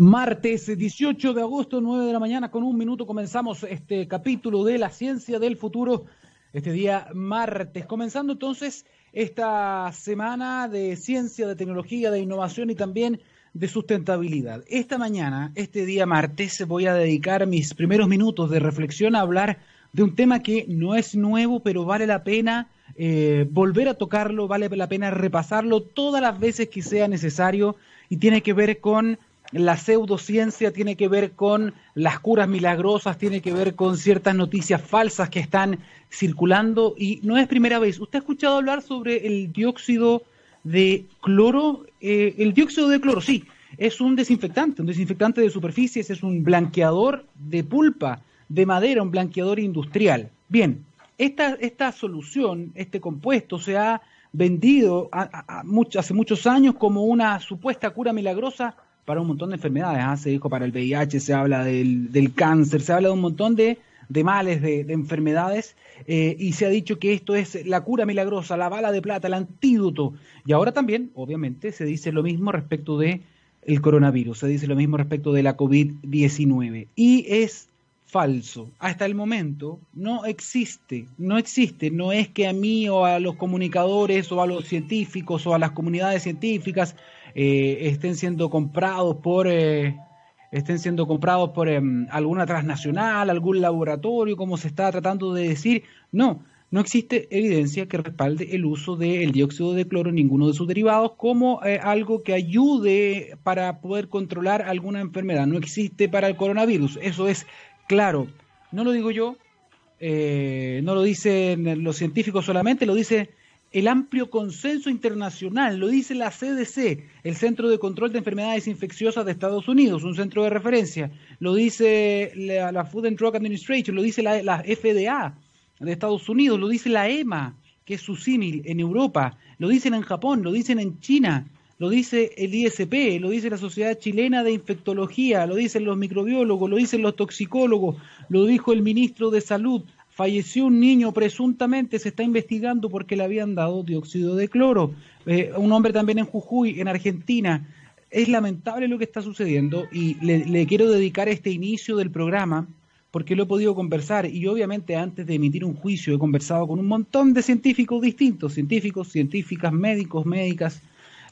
Martes 18 de agosto, 9 de la mañana, con un minuto comenzamos este capítulo de la ciencia del futuro, este día martes. Comenzando entonces esta semana de ciencia, de tecnología, de innovación y también de sustentabilidad. Esta mañana, este día martes, voy a dedicar mis primeros minutos de reflexión a hablar de un tema que no es nuevo, pero vale la pena eh, volver a tocarlo, vale la pena repasarlo todas las veces que sea necesario y tiene que ver con la pseudociencia tiene que ver con las curas milagrosas, tiene que ver con ciertas noticias falsas que están circulando y no es primera vez. ¿Usted ha escuchado hablar sobre el dióxido de cloro? Eh, el dióxido de cloro, sí, es un desinfectante, un desinfectante de superficies, es un blanqueador de pulpa, de madera, un blanqueador industrial. Bien, esta, esta solución, este compuesto se ha vendido hace muchos años como una supuesta cura milagrosa para un montón de enfermedades. ¿ah? Se dijo para el VIH, se habla del, del, cáncer, se habla de un montón de, de males, de, de enfermedades, eh, y se ha dicho que esto es la cura milagrosa, la bala de plata, el antídoto. Y ahora también, obviamente, se dice lo mismo respecto de el coronavirus, se dice lo mismo respecto de la COVID-19. Y es falso. Hasta el momento no existe, no existe, no es que a mí o a los comunicadores o a los científicos o a las comunidades científicas eh, estén siendo comprados por eh, estén siendo comprados por em, alguna transnacional, algún laboratorio, como se está tratando de decir. No, no existe evidencia que respalde el uso del dióxido de cloro en ninguno de sus derivados como eh, algo que ayude para poder controlar alguna enfermedad. No existe para el coronavirus. Eso es claro. No lo digo yo, no lo dicen los científicos solamente, lo dice el amplio consenso internacional, lo dice la CDC, el Centro de Control de Enfermedades Infecciosas de Estados Unidos, un centro de referencia, lo dice la, Food and Drug Administration, lo dice la, la, FDA de Estados Unidos, lo dice la EMA, que es su símil en Europa, lo dicen en Japón, lo dicen en China, lo dice el ISP, lo dice la Sociedad Chilena de Infectología, lo dicen los microbiólogos, lo dicen los toxicólogos, lo dijo el ministro de Salud, falleció un niño, presuntamente se está investigando porque le habían dado dióxido de cloro. Eh, un hombre también en Jujuy, en Argentina. Es lamentable lo que está sucediendo y le, quiero dedicar este inicio del programa porque lo he podido conversar y obviamente antes de emitir un juicio he conversado con un montón de científicos distintos, científicos, científicas, médicos, médicas.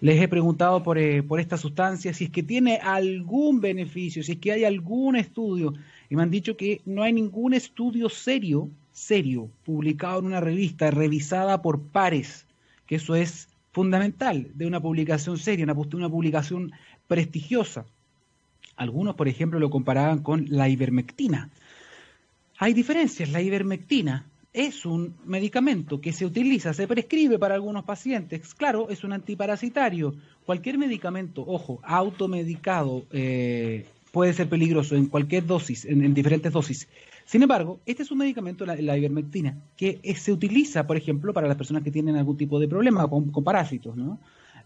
Les he preguntado por, eh, por esta sustancia, si es que tiene algún beneficio, si es que hay algún estudio y me han dicho que no hay ningún estudio serio, serio, publicado en una revista, revisada por pares, que eso es fundamental de una publicación seria, una, publicación prestigiosa. Algunos, por ejemplo, lo comparaban con la ivermectina. Hay diferencias, la ivermectina es un medicamento que se utiliza, se prescribe para algunos pacientes. Claro, es un antiparasitario. Cualquier medicamento, ojo, automedicado, eh, puede ser peligroso en cualquier dosis, en, diferentes dosis. Sin embargo, este es un medicamento, la, ivermectina, que se utiliza, por ejemplo, para las personas que tienen algún tipo de problema con, parásitos, ¿no?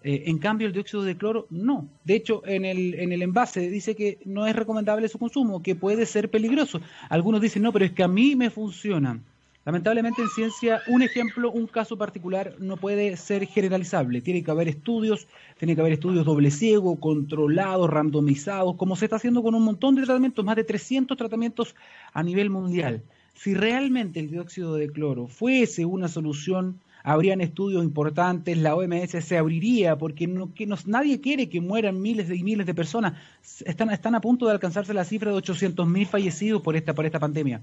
Eh, en cambio, el dióxido de cloro no. De hecho, en el, en el envase dice que no es recomendable su consumo, que puede ser peligroso. Algunos dicen, no, pero es que a mí me funciona. Lamentablemente en ciencia un ejemplo, un caso particular no puede ser generalizable. Tiene que haber estudios, tiene que haber estudios doble ciego, controlados, randomizados, como se está haciendo con un montón de tratamientos, más de 300 tratamientos a nivel mundial. Si realmente el dióxido de cloro fuese una solución, habrían estudios importantes, la OMS se abriría porque no, que nadie quiere que mueran miles y miles de personas. Están, están a punto de alcanzarse la cifra de 800.000 fallecidos por esta, por esta pandemia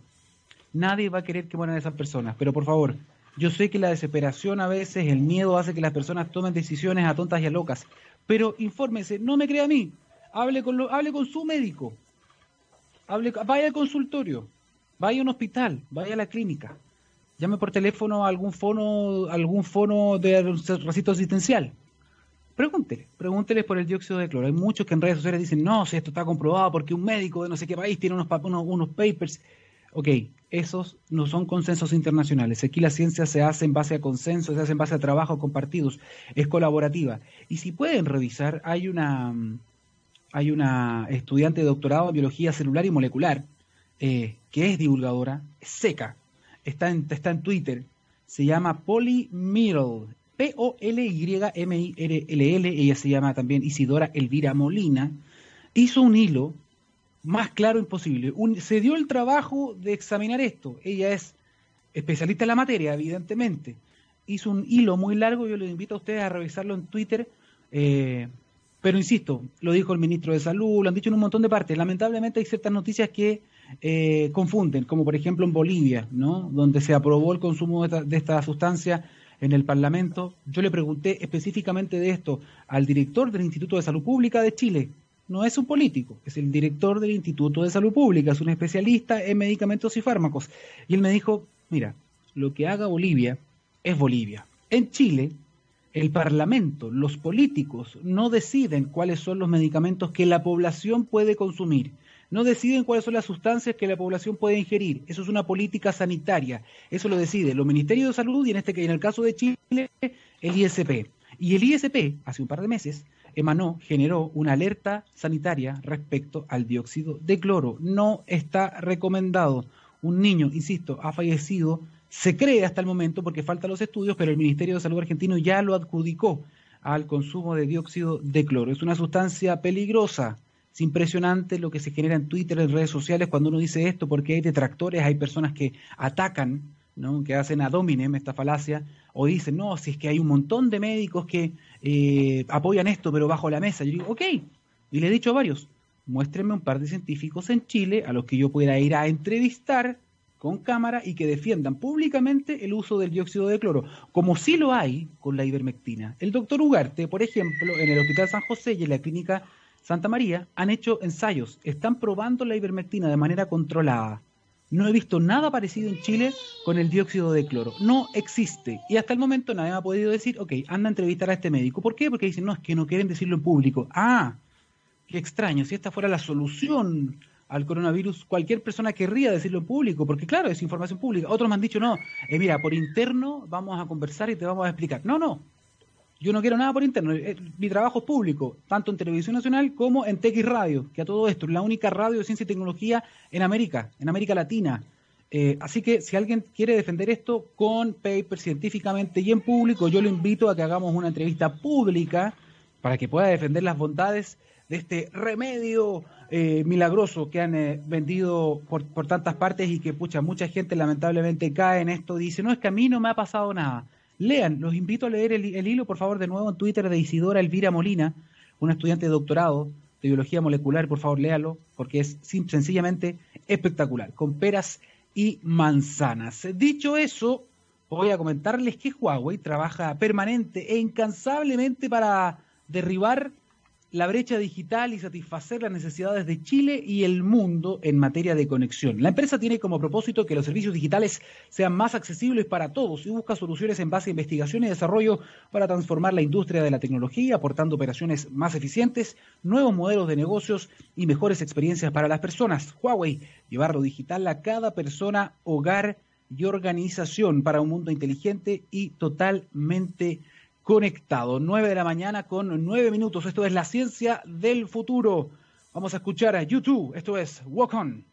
nadie va a querer que mueran esas personas. Pero por favor, yo sé que la desesperación a veces, el miedo hace que las personas tomen decisiones a tontas y a locas. Pero infórmese, no me crea a mí. Hable con, lo, hable con su médico. Hable, vaya al consultorio. Vaya a un hospital. Vaya a la clínica. Llame por teléfono a algún fono, algún fono de recito asistencial. Pregúntele, pregúntele por el dióxido de cloro. Hay muchos que en redes sociales dicen, no, si esto está comprobado porque un médico de no sé qué país tiene unos, unos, unos papers. Ok, esos no son consensos internacionales. Aquí la ciencia se hace en base a consensos, se hace en base a trabajo compartidos, es colaborativa. Y si pueden revisar, hay una, hay una estudiante de doctorado en biología celular y molecular eh, que es divulgadora, seca, está en, está en Twitter, se llama Polly P-O-L-Y-M-I-R-L-L, ella se llama también Isidora Elvira Molina, hizo un hilo más claro imposible. se dio el trabajo de examinar esto. Ella es especialista en la materia, evidentemente. Hizo un hilo muy largo, yo les invito a ustedes a revisarlo en Twitter. Eh, pero insisto, lo dijo el ministro de Salud, lo han dicho en un montón de partes. Lamentablemente hay ciertas noticias que eh, confunden, como por ejemplo en Bolivia, ¿no? donde se aprobó el consumo de esta, sustancia en el Parlamento. Yo le pregunté específicamente de esto al director del Instituto de Salud Pública de Chile. No es un político, es el director del Instituto de Salud Pública, es un especialista en medicamentos y fármacos. Y él me dijo, mira, lo que haga Bolivia es Bolivia. En Chile, el Parlamento, los políticos, no deciden cuáles son los medicamentos que la población puede consumir. No deciden cuáles son las sustancias que la población puede ingerir. Eso es una política sanitaria. Eso lo decide los Ministerios de Salud y en este en el caso de Chile, el ISP. Y el ISP, hace un par de meses, emanó, generó una alerta sanitaria respecto al dióxido de cloro. No está recomendado. Un niño, insisto, ha fallecido se cree hasta el momento, porque faltan los estudios, pero el Ministerio de Salud argentino ya lo adjudicó al consumo de dióxido de cloro. Es una sustancia peligrosa. Es impresionante lo que se genera en Twitter, en redes sociales, cuando uno dice esto, porque hay detractores, hay personas que atacan, ¿no? que hacen a dominem esta falacia, o dicen, no, si es que hay un montón de médicos que eh, apoyan esto, pero bajo la mesa. Yo digo, ok, y le he dicho a varios, muéstrenme un par de científicos en Chile a los que yo pueda ir a entrevistar con cámara y que defiendan públicamente el uso del dióxido de cloro, como sí lo hay con la ivermectina. El doctor Ugarte, por ejemplo, en el Hospital San José y en la Clínica Santa María, han hecho ensayos, están probando la ivermectina de manera controlada. No he visto nada parecido en Chile con el dióxido de cloro. No existe. Y hasta el momento nadie me ha podido decir, ok, anda a entrevistar a este médico. ¿Por qué? Porque dicen, no, es que no quieren decirlo en público. Ah, qué extraño. Si esta fuera la solución al coronavirus, cualquier persona querría decirlo en público, porque claro, es información pública. Otros me han dicho, no, eh, mira, por interno vamos a conversar y te vamos a explicar. No, no, yo no quiero nada por interno. Eh, mi trabajo es público, tanto en Televisión Nacional como en TX Radio, que a todo esto es la única radio de ciencia y tecnología en América, en América Latina. Eh, así que si alguien quiere defender esto con papers científicamente y en público, yo lo invito a que hagamos una entrevista pública para que pueda defender las bondades de este remedio eh, milagroso que han eh, vendido por, por, tantas partes y que pucha, mucha gente lamentablemente cae en esto. Dice, no, es que a mí no me ha pasado nada. Lean, los invito a leer el, hilo, por favor, de nuevo en Twitter de Isidora Elvira Molina, una estudiante de doctorado de biología molecular, por favor, léalo, porque es sencillamente espectacular, con peras y manzanas. Dicho eso, voy a comentarles que Huawei trabaja permanente e incansablemente para derribar la brecha digital y satisfacer las necesidades de Chile y el mundo en materia de conexión. La empresa tiene como propósito que los servicios digitales sean más accesibles para todos y busca soluciones en base a investigación y desarrollo para transformar la industria de la tecnología, aportando operaciones más eficientes, nuevos modelos de negocios y mejores experiencias para las personas. Huawei, llevar lo digital a cada persona, hogar y organización para un mundo inteligente y totalmente conectado. 9 de la mañana con 9 minutos. Esto es la ciencia del futuro. Vamos a escuchar a YouTube. Esto es Walk On.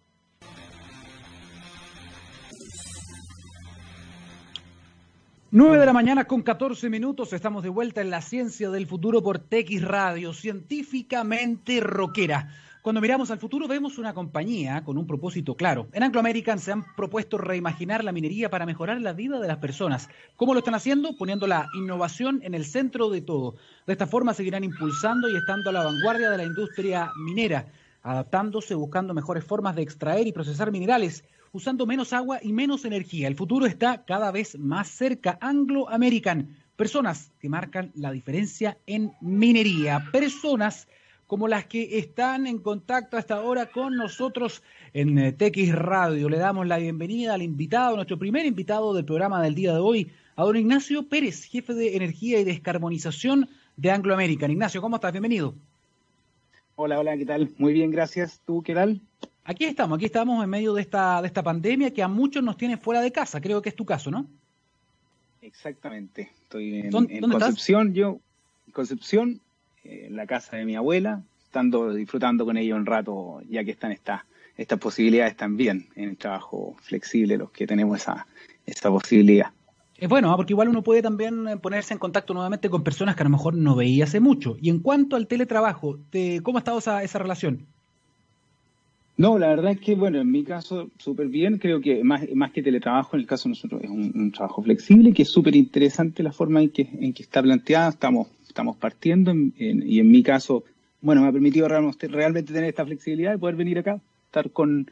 9 de la mañana con 14 minutos, estamos de vuelta en la ciencia del futuro por TX Radio, científicamente rockera. Cuando miramos al futuro vemos una compañía con un propósito claro. En Anglo American se han propuesto reimaginar la minería para mejorar la vida de las personas. ¿Cómo lo están haciendo? Poniendo la innovación en el centro de todo. De esta forma seguirán impulsando y estando a la vanguardia de la industria minera, adaptándose, buscando mejores formas de extraer y procesar minerales, usando menos agua y menos energía. El futuro está cada vez más cerca. Anglo American, personas que marcan la diferencia en minería, personas como las que están en contacto hasta ahora con nosotros en eh, TX Radio. Le damos la bienvenida al invitado, nuestro primer invitado del programa del día de hoy, a don Ignacio Pérez, jefe de Energía y Descarbonización de Anglo American. Ignacio, ¿cómo estás? Bienvenido. Hola, hola, ¿qué tal? Muy bien, gracias. ¿Tú qué tal? Aquí estamos, aquí estamos en medio de esta, de esta pandemia que a muchos nos tiene fuera de casa. Creo que es tu caso, ¿no? Exactamente. Estoy en, Concepción, yo, en Concepción, en la casa de mi abuela, estando disfrutando con ella un rato, ya que están estas estas posibilidades también en el trabajo flexible, los que tenemos esa, esa posibilidad. Es bueno, ¿ah? porque igual uno puede también eh, ponerse en contacto nuevamente con personas que a lo mejor no veía hace mucho. Y en cuanto al teletrabajo, ¿cómo ha estado esa, esa relación? No, la verdad es que, bueno, en mi caso, súper bien. Creo que más, más que teletrabajo, en el caso de nosotros es un, trabajo flexible, que es súper interesante la forma en que, en que está planteada. Estamos, estamos partiendo y en mi caso, bueno, me ha permitido realmente, tener esta flexibilidad de poder venir acá, estar con,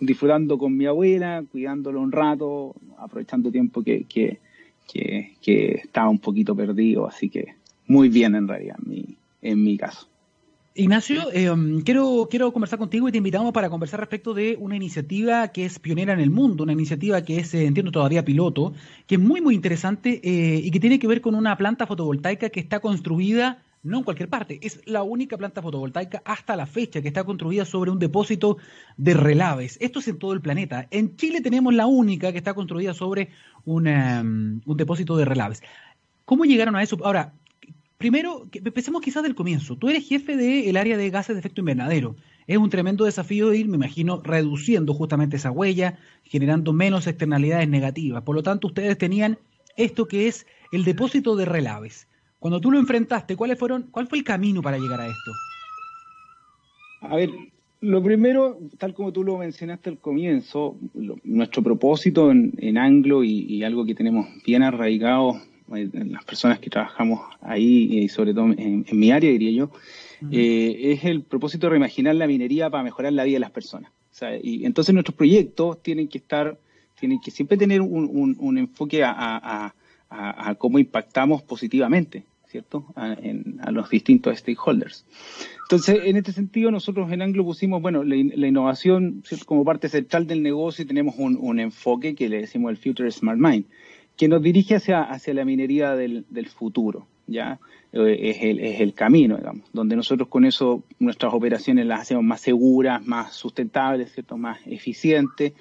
disfrutando con mi abuela, cuidándolo un rato, aprovechando tiempo que, que, que, estaba un poquito perdido. Así que muy bien en realidad, en mi, en mi caso. Ignacio, eh, um, quiero, quiero conversar contigo y te invitamos para conversar respecto de una iniciativa que es pionera en el mundo, una iniciativa que es, eh, entiendo todavía piloto, que es muy, muy interesante eh, y que tiene que ver con una planta fotovoltaica que está construida no en cualquier parte, es la única planta fotovoltaica hasta la fecha que está construida sobre un depósito de relaves. Esto es en todo el planeta. En Chile tenemos la única que está construida sobre un, um, un depósito de relaves. ¿Cómo llegaron a eso? Ahora, Primero, empecemos quizás del comienzo. Tú eres jefe del área de gases de efecto invernadero. Es un tremendo desafío ir, me imagino, reduciendo justamente esa huella, generando menos externalidades negativas. Por lo tanto, ustedes tenían esto que es el depósito de relaves. Cuando tú lo enfrentaste, ¿cuáles fueron, ¿cuál fue el camino para llegar a esto? A ver, lo primero, tal como tú lo mencionaste al comienzo, nuestro propósito en, Anglo y, algo que tenemos bien arraigado las personas que trabajamos ahí, y sobre todo en, mi área, diría yo, eh, es el propósito de reimaginar la minería para mejorar la vida de las personas. y entonces nuestros proyectos tienen que estar, tienen que siempre tener un, enfoque a, cómo impactamos positivamente, ¿cierto? A, los distintos stakeholders. Entonces, en este sentido, nosotros en Anglo pusimos, bueno, la, innovación como parte central del negocio y tenemos un, enfoque que le decimos el Future Smart Mind que nos dirige hacia, hacia la minería del, futuro, ¿ya? Eh, es, el, es el camino, digamos, donde nosotros con eso nuestras operaciones las hacemos más seguras, más sustentables, ¿cierto? Más eficientes.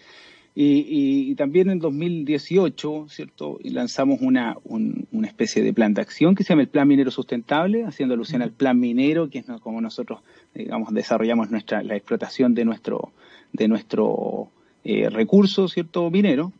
Y, también en 2018, ¿cierto? Lanzamos una, una especie de plan de acción que se llama el Plan Minero Sustentable, haciendo alusión al Plan Minero, que es como nosotros, digamos, desarrollamos nuestra, la explotación de nuestro, de nuestro eh, recurso, ¿cierto? Minero,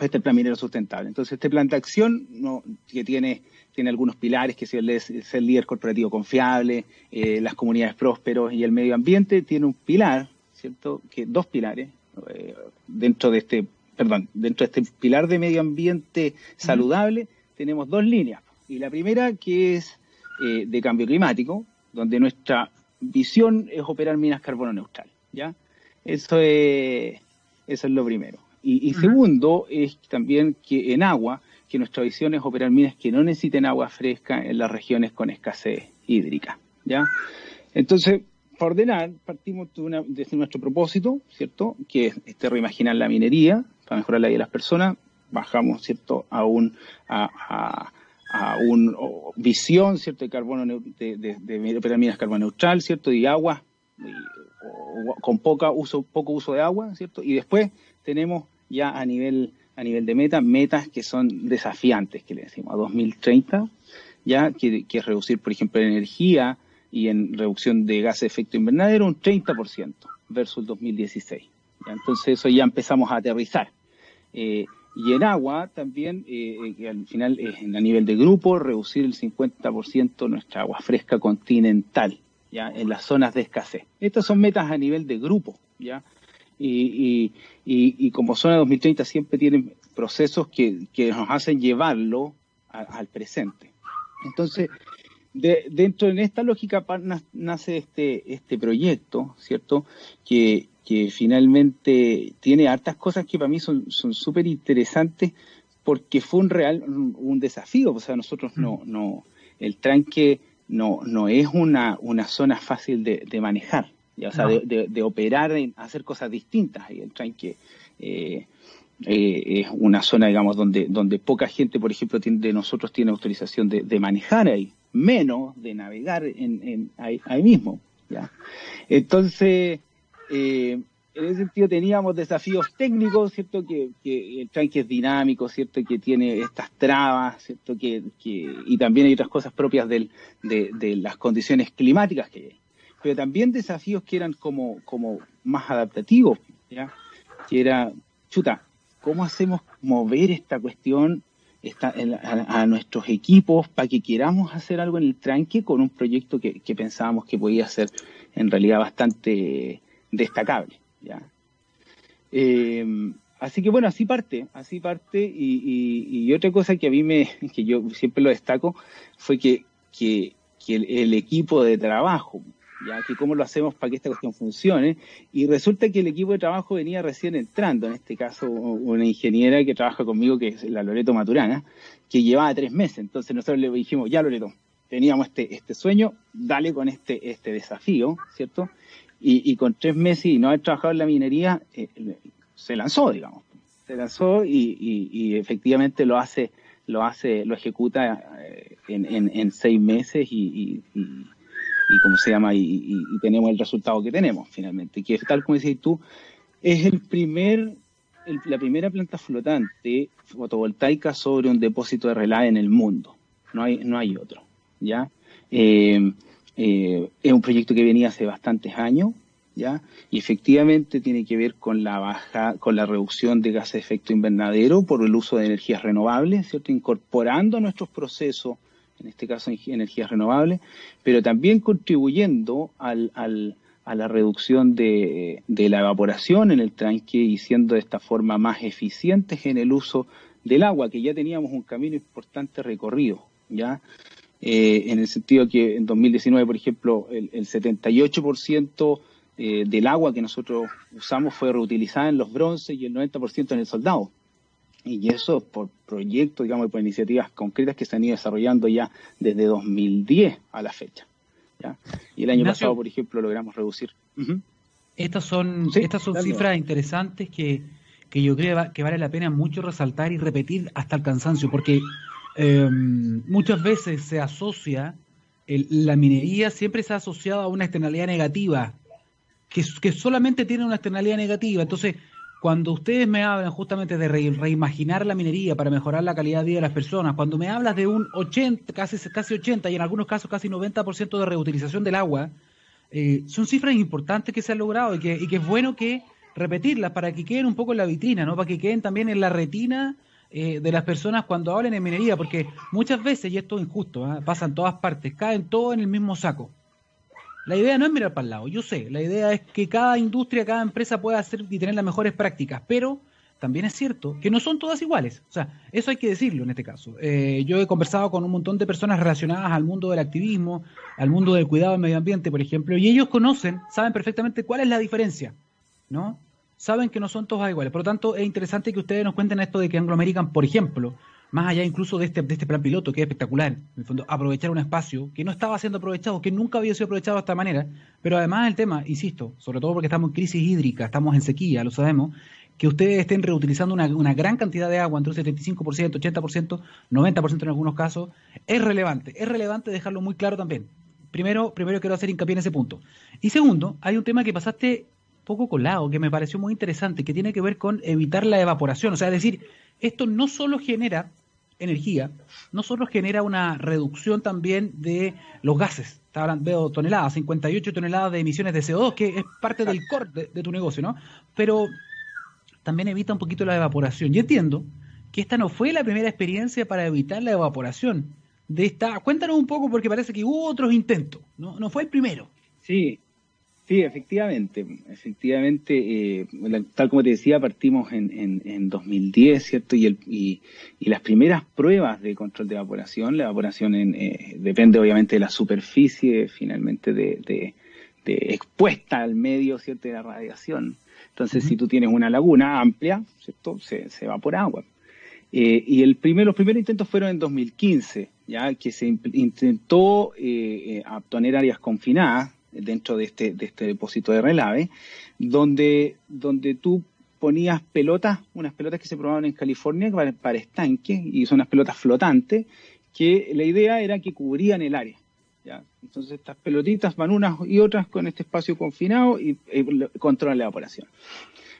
este plan minero sustentable. Entonces, este plan de acción no, que tiene, tiene algunos pilares, que es el, líder corporativo confiable, eh, las comunidades prósperos y el medio ambiente, tiene un pilar, ¿cierto? Que dos pilares eh, dentro de este, perdón, dentro de este pilar de medio ambiente saludable, tenemos dos líneas. Y la primera que es eh, de cambio climático, donde nuestra visión es operar minas carbono neutral, ¿ya? Eso es, eso es lo primero. Y, segundo, es también que en agua, que nuestra visión es operar minas que no necesiten agua fresca en las regiones con escasez hídrica. ¿ya? Entonces, para ordenar, partimos de, desde nuestro propósito, ¿cierto? Que es este, reimaginar la minería para mejorar la vida de las personas. Bajamos, ¿cierto? A un, a, a, un visión, ¿cierto? De carbono, de, de, operar minas carbono neutral, ¿cierto? Y agua, con poca uso, poco uso de agua, ¿cierto? Y después tenemos ya a nivel, a nivel de meta, metas que son desafiantes, que le decimos, a 2030, ya que, es reducir, por ejemplo, la energía y en reducción de gases de efecto invernadero un 30% versus el 2016. Entonces eso ya empezamos a aterrizar. Eh, y en agua también, eh, que al final es a nivel de grupo, reducir el 50% nuestra agua fresca continental, ya en las zonas de escasez. Estas son metas a nivel de grupo, ya y, y, y, como Zona 2030 siempre tienen procesos que, que nos hacen llevarlo al presente. Entonces, de, dentro de esta lógica nace este, este proyecto, ¿cierto? Que, que finalmente tiene hartas cosas que para mí son súper interesantes porque fue un real un desafío. O sea, nosotros no, mm. no, el tranque no, no es una, una zona fácil de, de manejar o sea, de, operar, en hacer cosas distintas. Y el que eh, eh, es una zona, digamos, donde, donde poca gente, por ejemplo, de nosotros tiene autorización de, manejar ahí, menos de navegar en, ahí, mismo. ¿ya? Entonces, eh, en ese sentido teníamos desafíos técnicos, ¿cierto? Que, el tranque es dinámico, ¿cierto? Que tiene estas trabas, ¿cierto? Que, y también hay otras cosas propias del, de, de las condiciones climáticas que hay pero también desafíos que eran como, como más adaptativos, ¿ya? que era, chuta, ¿cómo hacemos mover esta cuestión a, nuestros equipos para que queramos hacer algo en el tranque con un proyecto que, pensábamos que podía ser en realidad bastante destacable. ¿ya? Eh, así que bueno, así parte, así parte y, otra cosa que a mí me, que yo siempre lo destaco, fue que, que, el, equipo de trabajo, ya que cómo lo hacemos para que esta cuestión funcione, y resulta que el equipo de trabajo venía recién entrando, en este caso una ingeniera que trabaja conmigo, que es la Loreto Maturana, que llevaba tres meses, entonces nosotros le dijimos, ya Loreto, teníamos este, este sueño, dale con este, este desafío, ¿cierto? Y, con tres meses y no haber trabajado en la minería, eh, se lanzó, digamos, se lanzó y, efectivamente lo hace, lo hace, lo ejecuta eh, en, en, seis meses y, y cómo se llama, y, tenemos el resultado que tenemos finalmente, que tal como decís tú, es el primer, la primera planta flotante fotovoltaica sobre un depósito de relay en el mundo. No hay, no hay otro, ¿ya? Eh, eh, es un proyecto que venía hace bastantes años, ¿ya? Y efectivamente tiene que ver con la baja, con la reducción de gases de efecto invernadero por el uso de energías renovables, ¿cierto? Incorporando nuestros procesos en este caso energías renovables, pero también contribuyendo al, a la reducción de, de, la evaporación en el tranque y siendo de esta forma más eficientes en el uso del agua, que ya teníamos un camino importante recorrido, ¿ya? Eh, en el sentido que en 2019, por ejemplo, el, el 78% eh, del agua que nosotros usamos fue reutilizada en los bronces y el 90% en el soldado y eso por proyectos, digamos, por iniciativas concretas que se han ido desarrollando ya desde 2010 a la fecha. ¿ya? Y el año pasado, por ejemplo, logramos reducir. Estas son, estas son cifras interesantes que, que yo creo que vale la pena mucho resaltar y repetir hasta el cansancio, porque em, muchas veces se asocia, la minería siempre se ha asociado a una externalidad negativa, que, que solamente tiene una externalidad negativa. Entonces, cuando ustedes me hablan justamente de reimaginar la minería para mejorar la calidad de vida de las personas, cuando me hablas de un 80, casi, casi 80 y en algunos casos casi 90% de reutilización del agua, eh, son cifras importantes que se han logrado y que, es bueno que repetirlas para que queden un poco en la vitrina, ¿no? para que queden también en la retina eh, de las personas cuando hablen de minería, porque muchas veces, y esto es injusto, ¿ah? pasa en todas partes, caen todos en el mismo saco. La idea no es mirar para el lado, yo sé, la idea es que cada industria, cada empresa pueda hacer y tener las mejores prácticas, pero también es cierto que no son todas iguales. O sea, eso hay que decirlo en este caso. Eh, yo he conversado con un montón de personas relacionadas al mundo del activismo, al mundo del cuidado del medio ambiente, por ejemplo, y ellos conocen, saben perfectamente cuál es la diferencia, ¿no? Saben que no son todas iguales. Por lo tanto, es interesante que ustedes nos cuenten esto de que Anglo American, por ejemplo, más allá incluso de este, de este plan piloto, que es espectacular, en el fondo, aprovechar un espacio que no estaba siendo aprovechado, que nunca había sido aprovechado de esta manera, pero además el tema, insisto, sobre todo porque estamos en crisis hídrica, estamos en sequía, lo sabemos, que ustedes estén reutilizando una, una gran cantidad de agua, entre un 75%, 80%, 90% en algunos casos, es relevante, es relevante dejarlo muy claro también. Primero, primero quiero hacer hincapié en ese punto. Y segundo, hay un tema que pasaste poco colado, que me pareció muy interesante, que tiene que ver con evitar la evaporación. O sea, es decir, esto no solo genera energía, no solo genera una reducción también de los gases. Veo toneladas, 58 toneladas de emisiones de CO2, que es parte del core de, tu negocio, ¿no? Pero también evita un poquito la evaporación. Y entiendo que esta no fue la primera experiencia para evitar la evaporación de esta. Cuéntanos un poco, porque parece que hubo otros intentos, ¿no? No fue el primero. Sí, Sí, efectivamente, efectivamente, eh, tal como te decía, partimos en, en, 2010, ¿cierto? Y, el, y, las primeras pruebas de control de evaporación, la evaporación en, eh, depende obviamente de la superficie, finalmente, de, de, expuesta al medio, ¿cierto? De la radiación. Entonces, si tú tienes una laguna amplia, ¿cierto? Se, se evapora agua. Eh, y el primer, los primeros intentos fueron en 2015, ya que se intentó eh, tener áreas confinadas, dentro de este, de este depósito de relave, donde, donde tú ponías pelotas, unas pelotas que se probaban en California para, para estanque, y son unas pelotas flotantes, que la idea era que cubrían el área. Entonces estas pelotitas van unas y otras con este espacio confinado y, controlan la evaporación.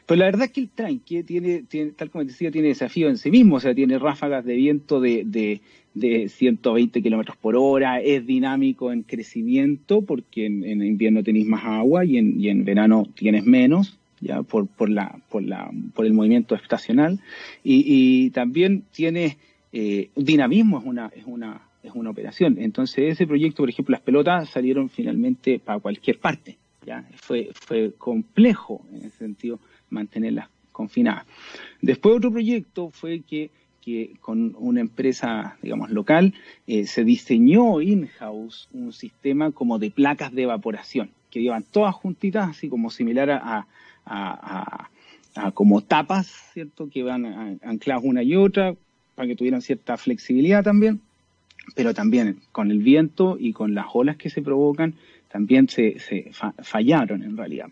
Pero la verdad es que el tranque tiene, tiene, tal como decía, tiene desafío en sí mismo, o sea, tiene ráfagas de viento de, de, de 120 kilómetros por hora, es dinámico en crecimiento porque en, invierno tenéis más agua y en, y en verano tienes menos, ya por, por, la, por, la, por el movimiento estacional, y, y también tiene eh, dinamismo es una, es una, es una operación. Entonces ese proyecto, por ejemplo, las pelotas salieron finalmente para cualquier parte. ¿ya? Fue, fue complejo en ese sentido mantenerlas confinadas. Después otro proyecto fue que, que con una empresa, digamos, local, eh, se diseñó in-house un sistema como de placas de evaporación, que llevan todas juntitas, así como similar a, a, como tapas, ¿cierto? Que van ancladas una y otra, para que tuvieran cierta flexibilidad también pero también con el viento y con las olas que se provocan, también se, fallaron en realidad.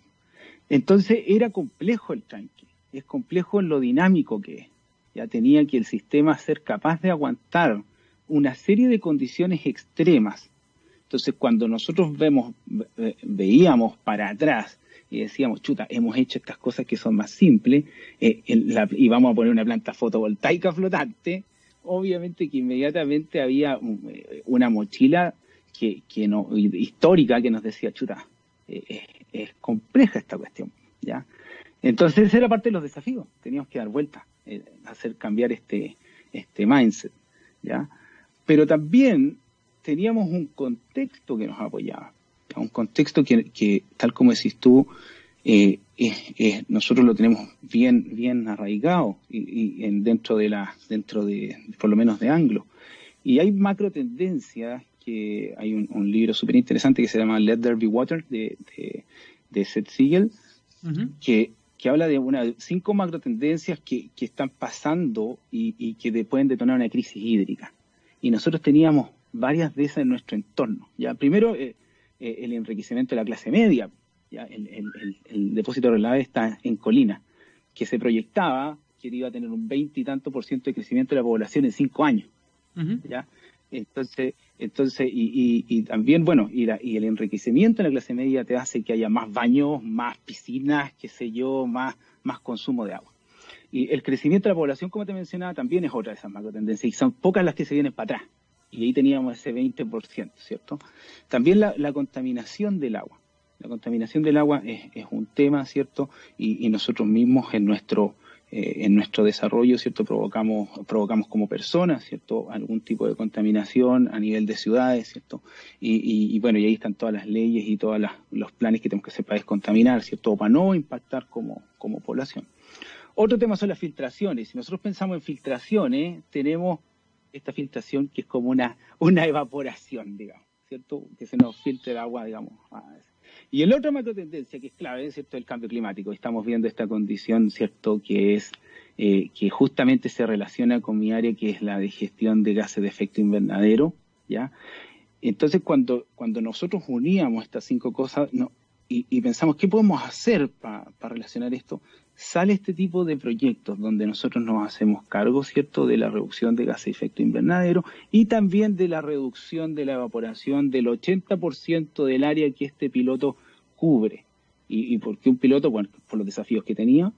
Entonces era complejo el tanque, es complejo en lo dinámico que es. Ya tenía que el sistema ser capaz de aguantar una serie de condiciones extremas. Entonces cuando nosotros vemos, veíamos para atrás y decíamos, chuta, hemos hecho estas cosas que son más simples eh, y vamos a poner una planta fotovoltaica flotante, obviamente que inmediatamente había eh, una mochila que, que no, histórica que nos decía, chuta, eh, es, compleja esta cuestión, ¿ya? Entonces esa era parte de los desafíos, teníamos que dar vuelta, eh, hacer cambiar este, este mindset, ¿ya? Pero también teníamos un contexto que nos apoyaba, un contexto que, que tal como decís tú, eh, nosotros lo tenemos bien, bien arraigado y, en, dentro de la, dentro de, por lo menos de Anglo. Y hay macro tendencias que hay un, libro súper interesante que se llama Let There Be Water de, de, Seth Siegel, que, que habla de una, cinco macro tendencias que, que están pasando y, y que pueden detonar una crisis hídrica. Y nosotros teníamos varias de esas en nuestro entorno. ¿ya? Primero, eh, eh, el enriquecimiento de la clase media el, depósito de relave está en colina, que se proyectaba que iba a tener un 20 y tanto por ciento de crecimiento de la población en cinco años. ¿ya? Entonces, entonces y, también, bueno, y, y, el enriquecimiento en la clase media te hace que haya más baños, más piscinas, qué sé yo, más, más consumo de agua. Y el crecimiento de la población, como te mencionaba, también es otra de esas macro tendencias, y son pocas las que se vienen para atrás. Y ahí teníamos ese 20%, ¿cierto? También la contaminación del agua. La contaminación del agua es, un tema, ¿cierto? Y, nosotros mismos en nuestro, eh, en nuestro desarrollo, ¿cierto? Provocamos, provocamos como personas, ¿cierto? Algún tipo de contaminación a nivel de ciudades, ¿cierto? Y, bueno, y ahí están todas las leyes y todos los planes que tenemos que hacer para descontaminar, ¿cierto? Para no impactar como, como población. Otro tema son las filtraciones. Si nosotros pensamos en filtraciones, tenemos esta filtración que es como una, una evaporación, digamos, ¿cierto? Que se nos filtre el agua, digamos, y el otro macro tendencia que es clave, cierto, el cambio climático. Estamos viendo esta condición, cierto, que es eh, que justamente se relaciona con mi área, que es la de gestión de gases de efecto invernadero, ¿ya? Entonces, cuando, cuando nosotros uníamos estas cinco cosas no, y, pensamos qué podemos hacer para relacionar esto, sale este tipo de proyectos donde nosotros nos hacemos cargo, ¿cierto?, de la reducción de gases de efecto invernadero y también de la reducción de la evaporación del 80% del área que este piloto cubre. ¿Y, por qué un piloto? Bueno, por los desafíos que tenía,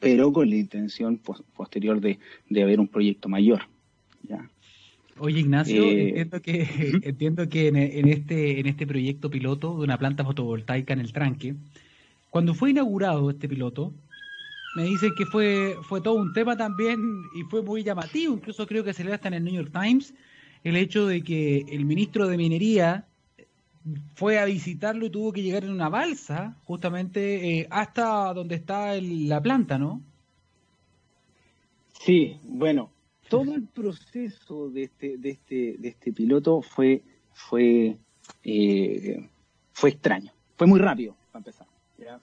pero con la intención posterior de, de haber un proyecto mayor. ¿ya? Oye Ignacio, eh, entiendo que, entiendo que en, este, en este proyecto piloto de una planta fotovoltaica en el tranque, cuando fue inaugurado este piloto, me dicen que fue, fue todo un tema también y fue muy llamativo, incluso creo que se le hasta en el New York Times, el hecho de que el ministro de Minería fue a visitarlo y tuvo que llegar en una balsa justamente eh, hasta donde está la planta, ¿no? Sí, bueno, todo el proceso de este, de este, de este piloto fue, fue, eh, fue extraño, fue muy rápido para empezar,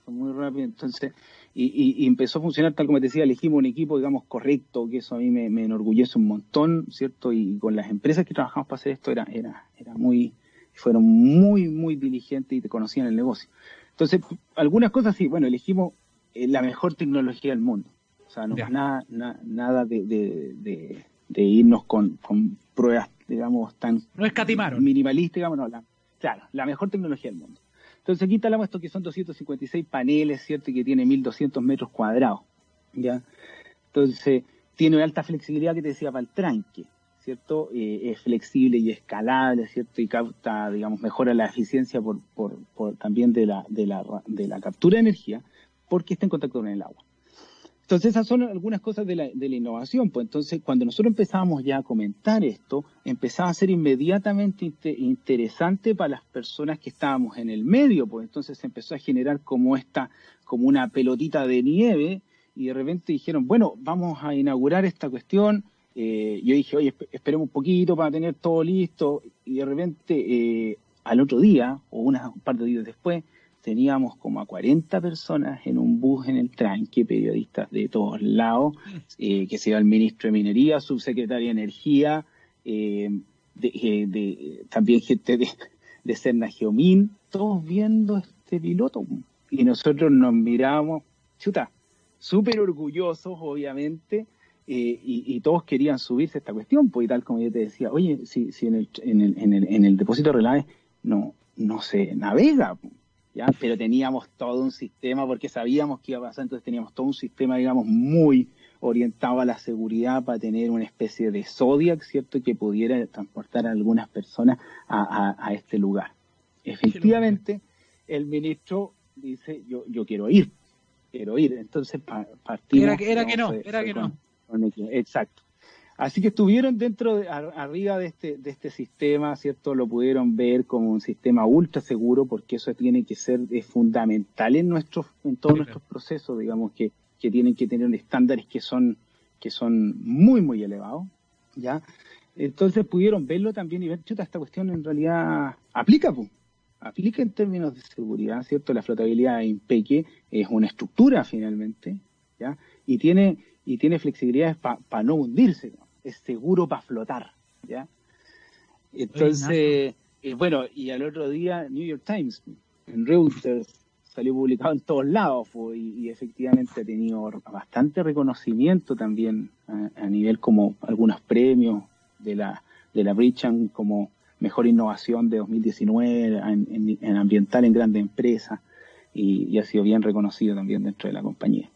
fue muy rápido, entonces, y, empezó a funcionar tal como te decía, elegimos un equipo, digamos, correcto, que eso a mí me, me enorgullece un montón, ¿cierto? Y con las empresas que trabajamos para hacer esto era, era, era muy, fueron muy, muy diligentes y te conocían el negocio. Entonces, algunas cosas sí, bueno, elegimos eh, la mejor tecnología del mundo. O sea, no, nada, nada de, de, de, irnos con, con, pruebas, digamos, tan no escatimaron. minimalistas, digamos, no, la, claro, la mejor tecnología del mundo. Entonces aquí instalamos esto que son 256 paneles, ¿cierto? Y que tiene 1200 metros cuadrados, ¿ya? Entonces, tiene alta flexibilidad que te decía para el tranque. ¿Cierto? Eh, es flexible y escalable, ¿cierto? Y capta, digamos, mejora la eficiencia por, por, también de la, de, la, de la captura de energía porque está en contacto con el agua. Entonces esas son algunas cosas de la, de la, innovación. Pues entonces cuando nosotros empezábamos ya a comentar esto, empezaba a ser inmediatamente interesante para las personas que estábamos en el medio, pues entonces se empezó a generar como esta, como una pelotita de nieve y de repente dijeron, bueno, vamos a inaugurar esta cuestión. Eh, yo dije, oye, esperemos un poquito para tener todo listo y de repente eh, al otro día o unas, un par de días después teníamos como a 40 personas en un bus en el tranque, periodistas de todos lados, eh, que se iba el ministro de Minería, subsecretario de Energía, eh, también gente de, de Cerna Geomín, todos viendo este piloto. Y nosotros nos mirábamos, chuta, súper orgullosos, obviamente, y, todos querían subirse a esta cuestión, pues y tal como yo te decía, oye, si, si en, el, en, el, en, el, en el depósito de relaves no, no se navega, pero teníamos todo un sistema porque sabíamos que iba a pasar, entonces teníamos todo un sistema, digamos, muy orientado a la seguridad para tener una especie de Zodiac, ¿cierto?, que pudiera transportar a algunas personas a, este lugar. Efectivamente, el ministro dice, yo, yo quiero ir, quiero ir, entonces partimos... Era que, era que no, era que no. Exacto. Así que estuvieron dentro, de, arriba de este, de este sistema, ¿cierto? Lo pudieron ver como un sistema ultra seguro, porque eso tiene que ser fundamental en nuestros, en todos nuestros procesos, digamos, que, que tienen que tener estándares que son, que son muy, muy elevados, ¿ya? Entonces pudieron verlo también y ver, chuta, esta cuestión en realidad aplica, pues. Aplica en términos de seguridad, ¿cierto? La flotabilidad impeque es una estructura finalmente, ¿ya? Y tiene, y tiene flexibilidades para no hundirse, ¿no? es seguro para flotar, ¿ya? Entonces, eh, bueno, y al otro día New York Times, en Reuters, salió publicado en todos lados y, efectivamente ha tenido bastante reconocimiento también a, nivel como algunos premios de la, de la Bridging como mejor innovación de 2019 en, ambiental en grandes empresas y ha sido bien reconocido también dentro de la compañía.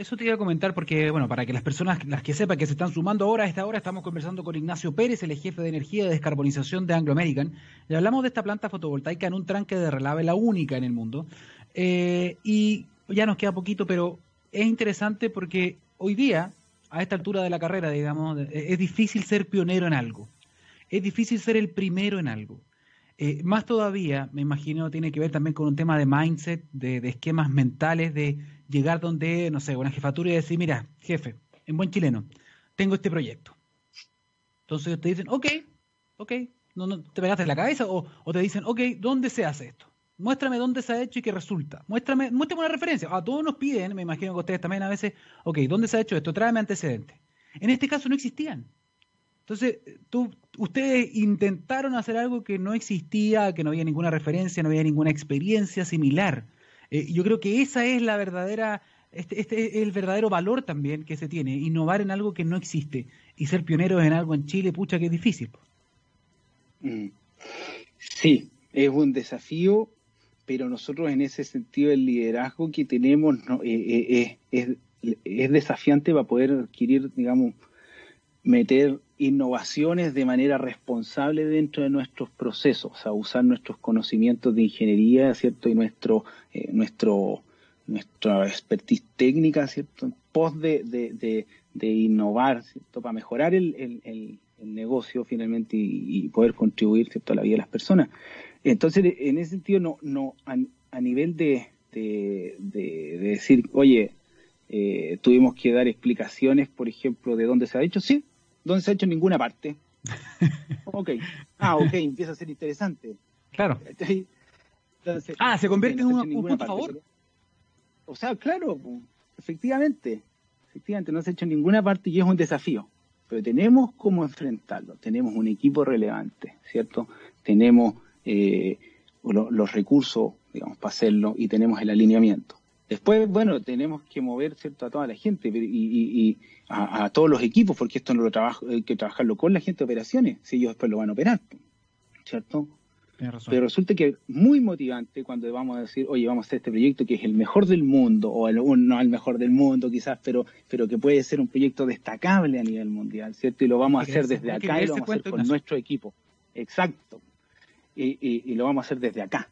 Eso te iba a comentar porque, bueno, para que las personas, las que sepan que se están sumando ahora, a esta hora estamos conversando con Ignacio Pérez, el jefe de energía de descarbonización de Anglo American. Y hablamos de esta planta fotovoltaica en un tranque de relave, la única en el mundo. Eh, y ya nos queda poquito, pero es interesante porque hoy día, a esta altura de la carrera, digamos, es difícil ser pionero en algo. Es difícil ser el primero en algo. Eh, más todavía, me imagino, tiene que ver también con un tema de mindset, de, esquemas mentales, de llegar donde, no sé, una jefatura y decir, mira, jefe, en buen chileno, tengo este proyecto. Entonces te dicen, ok, ok, no, te pegaste la cabeza, o, te dicen, ok, ¿dónde se hace esto? Muéstrame dónde se ha hecho y qué resulta. Muéstrame, muéstrame una referencia. A todos nos piden, me imagino que ustedes también a veces, ok, ¿dónde se ha hecho esto? Tráeme antecedentes. En este caso no existían. Entonces, tú, ustedes intentaron hacer algo que no existía, que no había ninguna referencia, no había ninguna experiencia similar. Eh, yo creo que esa es la verdadera, este, este, es el verdadero valor también que se tiene, innovar en algo que no existe y ser pioneros en algo en Chile, pucha que es difícil. Mm. Sí, es un desafío, pero nosotros en ese sentido el liderazgo que tenemos eh, eh, es desafiante para poder adquirir, digamos, meter innovaciones de manera responsable dentro de nuestros procesos, a usar nuestros conocimientos de ingeniería, ¿cierto? Y nuestro, eh, nuestro, nuestra expertise técnica, ¿cierto? En pos de, de, de, innovar, ¿cierto? Para mejorar el, el, el, negocio finalmente y, poder contribuir, ¿cierto? A la vida de las personas. Entonces, en ese sentido, no, no, a, nivel de, de, de, decir, oye, eh, tuvimos que dar explicaciones, por ejemplo, de dónde se ha hecho, sí, ¿Dónde se ha hecho en ninguna parte. ok. Ah, ok, empieza a ser interesante. Claro. ah, se convierte en un, punto a favor. O sea, claro, efectivamente. Efectivamente, no se ha hecho en ninguna parte y es un desafío. Pero tenemos cómo enfrentarlo. Tenemos un equipo relevante, ¿cierto? Tenemos eh, los recursos, digamos, para hacerlo y tenemos el alineamiento. Después, bueno, tenemos que mover cierto a toda la gente y, a, todos los equipos, porque esto no lo trabajo, hay que trabajarlo con la gente de operaciones, si ellos después lo van a operar, ¿cierto? Pero resulta que es muy motivante cuando vamos a decir, oye, vamos a hacer este proyecto que es el mejor del mundo, o el, no el mejor del mundo quizás, pero, pero que puede ser un proyecto destacable a nivel mundial, ¿cierto? Y lo vamos a hacer desde acá y lo vamos a hacer con nuestro equipo. Exacto. y lo vamos a hacer desde acá.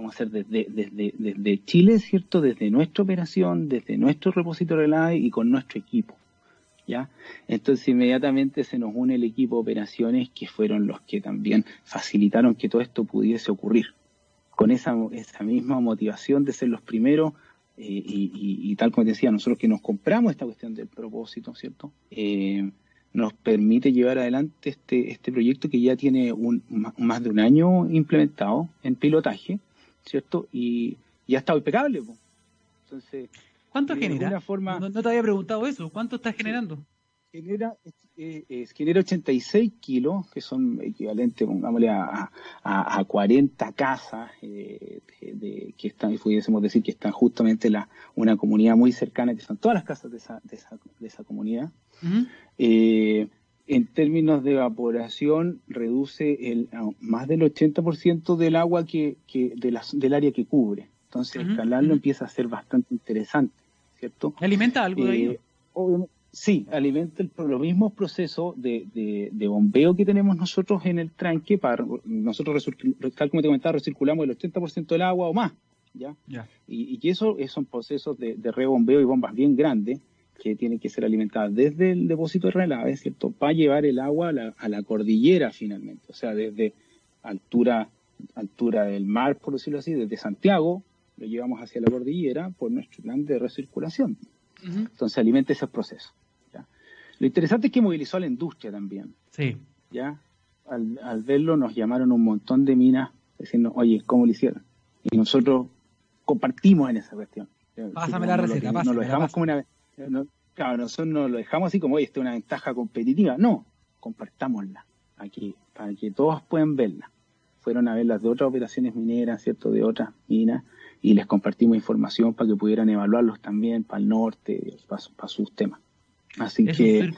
Vamos a hacer desde, desde, desde Chile, ¿cierto? Desde nuestra operación, desde nuestro repositorio de y con nuestro equipo. ¿Ya? Entonces inmediatamente se nos une el equipo de operaciones que fueron los que también facilitaron que todo esto pudiese ocurrir. Con esa, esa misma motivación de ser los primeros eh, y, tal como decía, nosotros que nos compramos esta cuestión del propósito, ¿cierto? Eh, nos permite llevar adelante este, este proyecto que ya tiene un, más de un año implementado en pilotaje, ¿cierto? Y, ya está impecable. Entonces, ¿Cuánto genera? Forma, no, te había preguntado eso. ¿Cuánto estás generando? Genera, eh, genera 86 kilos, que son equivalentes, pongámosle, a, a, 40 casas eh, de, que están, pudiésemos decir que están justamente la, una comunidad muy cercana, que son todas las casas de esa, de esa, de esa comunidad. Eh, en términos de evaporación, reduce el, más del 80% del agua que, que de del área que cubre. Entonces, escalarlo empieza a ser bastante interesante, ¿cierto? ¿Alimenta algo de ello? Eh, sí, alimenta el, los mismos procesos de, de, bombeo que tenemos nosotros en el tranque. Para, nosotros, tal como te comentaba, recirculamos el 80% del agua o más. ¿ya? Y, y eso son procesos de, de rebombeo y bombas bien grandes que tienen que ser alimentadas desde el depósito de relave, ¿cierto? Para llevar el agua a la, cordillera finalmente, o sea, desde altura, altura del mar, por decirlo así, desde Santiago, lo llevamos hacia la cordillera por nuestro plan de recirculación. Entonces alimenta ese proceso. Lo interesante es que movilizó a la industria también. Sí. ¿ya? Al, al verlo nos llamaron un montón de minas diciendo, oye, ¿cómo lo hicieron? Y nosotros compartimos en esa cuestión. Pásame la receta, Nos lo dejamos como una no, claro, nosotros no lo dejamos así como, oye, esta es una ventaja competitiva. No, compartámosla aquí, para que todos puedan verla. Fueron a ver las de otras operaciones mineras, ¿cierto? De otras minas, y les compartimos información para que pudieran evaluarlos también para el norte, para, sus temas. Así que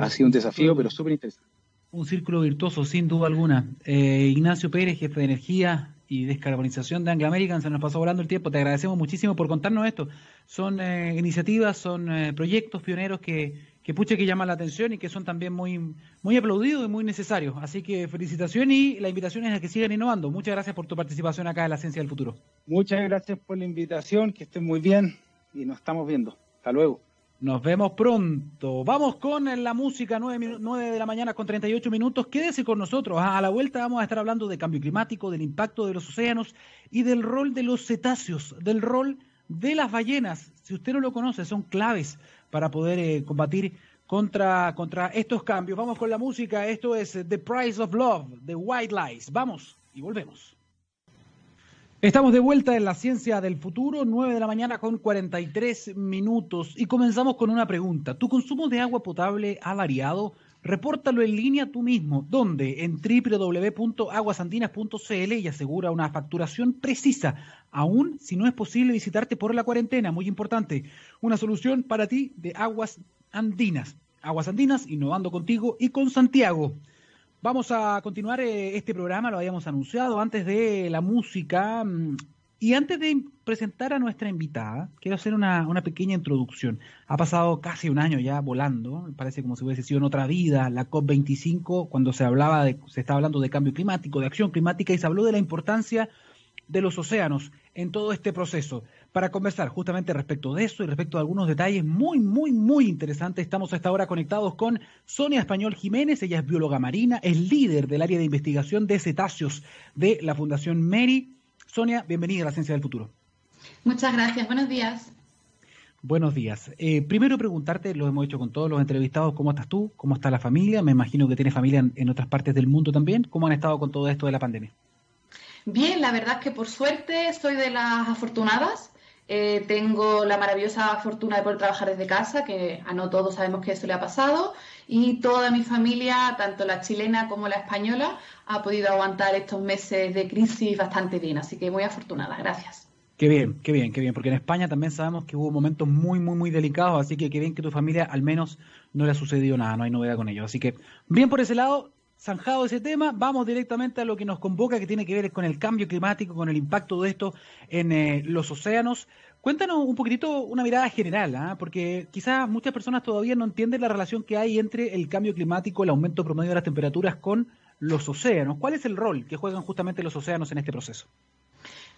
ha sido un desafío, pero súper interesante. Un círculo virtuoso, sin duda alguna. Eh, Ignacio Pérez, jefe de energía, y descarbonización de Anglo American. Se nos pasó volando el tiempo. Te agradecemos muchísimo por contarnos esto. Son eh, iniciativas, son eh, proyectos pioneros que, que pucha que llaman la atención y que son también muy, muy aplaudidos y muy necesarios. Así que felicitaciones y la invitación es a que sigan innovando. Muchas gracias por tu participación acá en la Ciencia del Futuro. Muchas gracias por la invitación, que estén muy bien y nos estamos viendo. Hasta luego. Nos vemos pronto. Vamos con la música, 9, 9, de la mañana con 38 minutos. Quédese con nosotros. A la vuelta vamos a estar hablando de cambio climático, del impacto de los océanos y del rol de los cetáceos, del rol de las ballenas. Si usted no lo conoce, son claves para poder eh, combatir contra, contra estos cambios. Vamos con la música. Esto es The Price of Love de White Lies. Vamos y volvemos. Estamos de vuelta en la ciencia del futuro, 9 de la mañana con 43 minutos y comenzamos con una pregunta. ¿Tu consumo de agua potable ha variado? Repórtalo en línea tú mismo. ¿Dónde? En www.aguasandinas.cl y asegura una facturación precisa, aún si no es posible visitarte por la cuarentena. Muy importante. Una solución para ti de Aguas Andinas. Aguas Andinas, innovando contigo y con Santiago. Vamos a continuar eh, este programa, lo habíamos anunciado antes de la música. Mm, y antes de presentar a nuestra invitada, quiero hacer una, pequeña introducción. Ha pasado casi un año ya volando, parece como si hubiese sido en otra vida, la COP25, cuando se hablaba de, se estaba hablando de cambio climático, de acción climática, y se habló de la importancia de los océanos en todo este proceso. Para conversar justamente respecto de eso y respecto a algunos detalles muy, muy, muy interesantes, estamos a esta hora conectados con Sonia Español Jiménez, ella es bióloga marina, es líder del área de investigación de cetáceos de la Fundación Meri. Sonia, bienvenida a la Ciencia del Futuro. Muchas gracias, buenos días. Buenos días. Eh, primero preguntarte, lo hemos hecho con todos los entrevistados, ¿cómo estás tú? ¿Cómo está la familia? Me imagino que tienes familia en otras partes del mundo también. ¿Cómo han estado con todo esto de la pandemia? Bien, la verdad es que por suerte soy de las afortunadas. Eh, tengo la maravillosa fortuna de poder trabajar desde casa, que a no todos sabemos que eso le ha pasado, y toda mi familia, tanto la chilena como la española, ha podido aguantar estos meses de crisis bastante bien, así que muy afortunada, gracias. Qué bien, qué bien, qué bien, porque en España también sabemos que hubo momentos muy, muy, muy delicados, así que qué bien que tu familia al menos no le ha sucedido nada, no hay novedad con ello. Así que bien por ese lado, zanjado ese tema, vamos directamente a lo que nos convoca, que tiene que ver con el cambio climático, con el impacto de esto en eh, los océanos. Cuéntanos un poquitito una mirada general, ¿ah? porque quizás muchas personas todavía no entienden la relación que hay entre el cambio climático, el aumento promedio de las temperaturas con los océanos. ¿Cuál es el rol que juegan justamente los océanos en este proceso?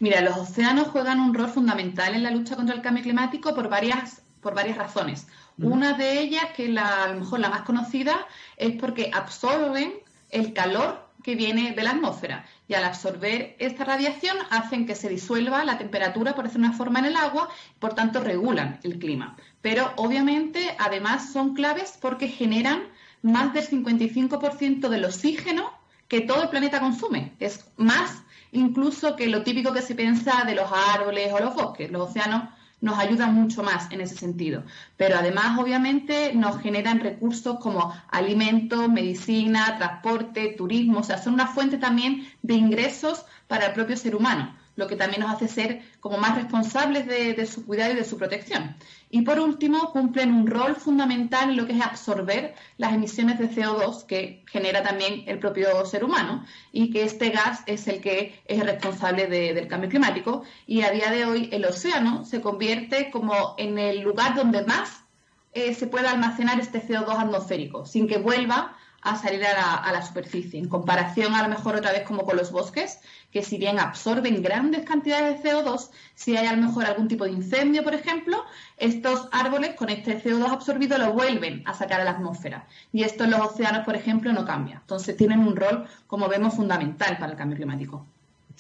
Mira, los océanos juegan un rol fundamental en la lucha contra el cambio climático por varias, por varias razones. Una de ellas, que la, a lo mejor la más conocida, es porque absorben el calor que viene de la atmósfera y al absorber esta radiación hacen que se disuelva la temperatura, por decir una forma, en el agua, por tanto regulan el clima. Pero obviamente además son claves porque generan más del 55% del oxígeno que todo el planeta consume. Es más incluso que lo típico que se piensa de los árboles o los bosques. Los océanos nos ayudan mucho más en ese sentido. Pero además, obviamente, nos generan recursos como alimentos, medicina, transporte, turismo, o sea, son una fuente también de ingresos para el propio ser humano lo que también nos hace ser como más responsables de, su cuidado y de su protección. Y por último, cumplen un rol fundamental en lo que es absorber las emisiones de CO2 que genera también el propio ser humano y que este gas es el que es responsable del cambio climático. Y a día de hoy el océano se convierte como en el lugar donde más eh, se puede almacenar este CO2 atmosférico, sin que vuelva a salir a la, superficie, en comparación a lo mejor otra vez como con los bosques, que si bien absorben grandes cantidades de CO2, si hay a lo mejor algún tipo de incendio, por ejemplo, estos árboles con este CO2 absorbido lo vuelven a sacar a la atmósfera. Y esto en los océanos, por ejemplo, no cambia. Entonces tienen un rol, como vemos, fundamental para el cambio climático.